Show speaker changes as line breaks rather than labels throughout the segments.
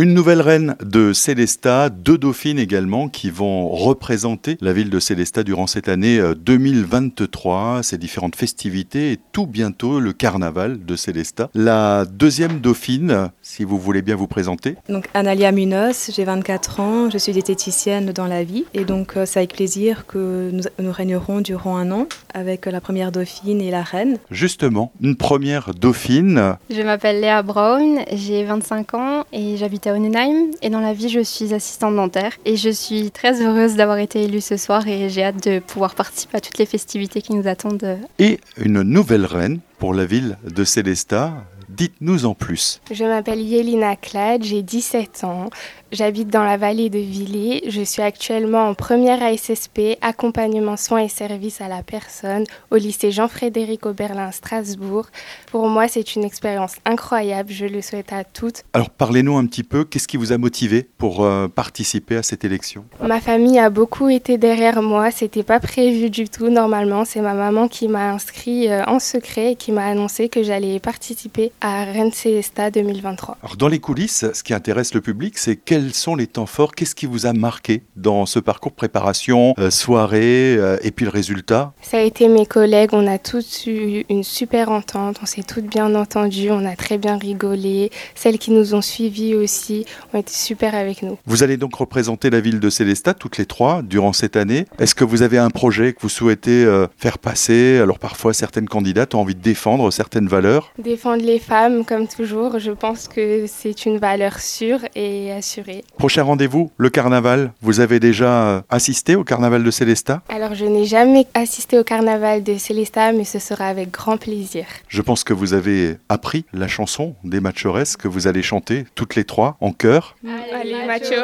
Une nouvelle reine de Célestat, deux dauphines également qui vont représenter la ville de Célestat durant cette année 2023, ces différentes festivités et tout bientôt le carnaval de Célestat. La deuxième dauphine, si vous voulez bien vous présenter.
Donc Analia Munoz, j'ai 24 ans, je suis diététicienne dans la vie et donc c'est avec plaisir que nous, nous régnerons durant un an avec la première dauphine et la reine.
Justement, une première dauphine.
Je m'appelle Léa Brown, j'ai 25 ans et j'habite à Onenheim. Et dans la vie, je suis assistante dentaire. Et je suis très heureuse d'avoir été élue ce soir et j'ai hâte de pouvoir participer à toutes les festivités qui nous attendent.
Et une nouvelle reine pour la ville de Célestat. Dites-nous en plus.
Je m'appelle Yelina Clad, j'ai 17 ans. J'habite dans la vallée de Villers. Je suis actuellement en première ASSP, accompagnement soins et services à la personne, au lycée Jean-Frédéric Oberlin Strasbourg. Pour moi, c'est une expérience incroyable. Je le souhaite à toutes.
Alors, parlez-nous un petit peu. Qu'est-ce qui vous a motivé pour euh, participer à cette élection?
Ma famille a beaucoup été derrière moi. C'était pas prévu du tout. Normalement, c'est ma maman qui m'a inscrit euh, en secret et qui m'a annoncé que j'allais participer à Rennes Célestat 2023.
Alors, dans les coulisses, ce qui intéresse le public, c'est quel quels sont les temps forts Qu'est-ce qui vous a marqué dans ce parcours préparation, euh, soirée euh, et puis le résultat?
Ça a été mes collègues, on a tous eu une super entente, on s'est toutes bien entendues, on a très bien rigolé. Celles qui nous ont suivis aussi ont été super avec nous.
Vous allez donc représenter la ville de Célestat toutes les trois durant cette année. Est-ce que vous avez un projet que vous souhaitez euh, faire passer? Alors parfois certaines candidates ont envie de défendre certaines valeurs.
Défendre les comme toujours, je pense que c'est une valeur sûre et assurée.
Prochain rendez-vous, le carnaval. Vous avez déjà euh, assisté au carnaval de Célestat?
Alors je n'ai jamais assisté au carnaval de Célestat, mais ce sera avec grand plaisir.
Je pense que vous avez appris la chanson des Machores que vous allez chanter toutes les trois en chœur.
Allez macho,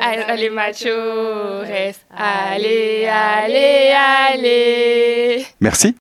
allez machores, allez, allez, allez.
Merci.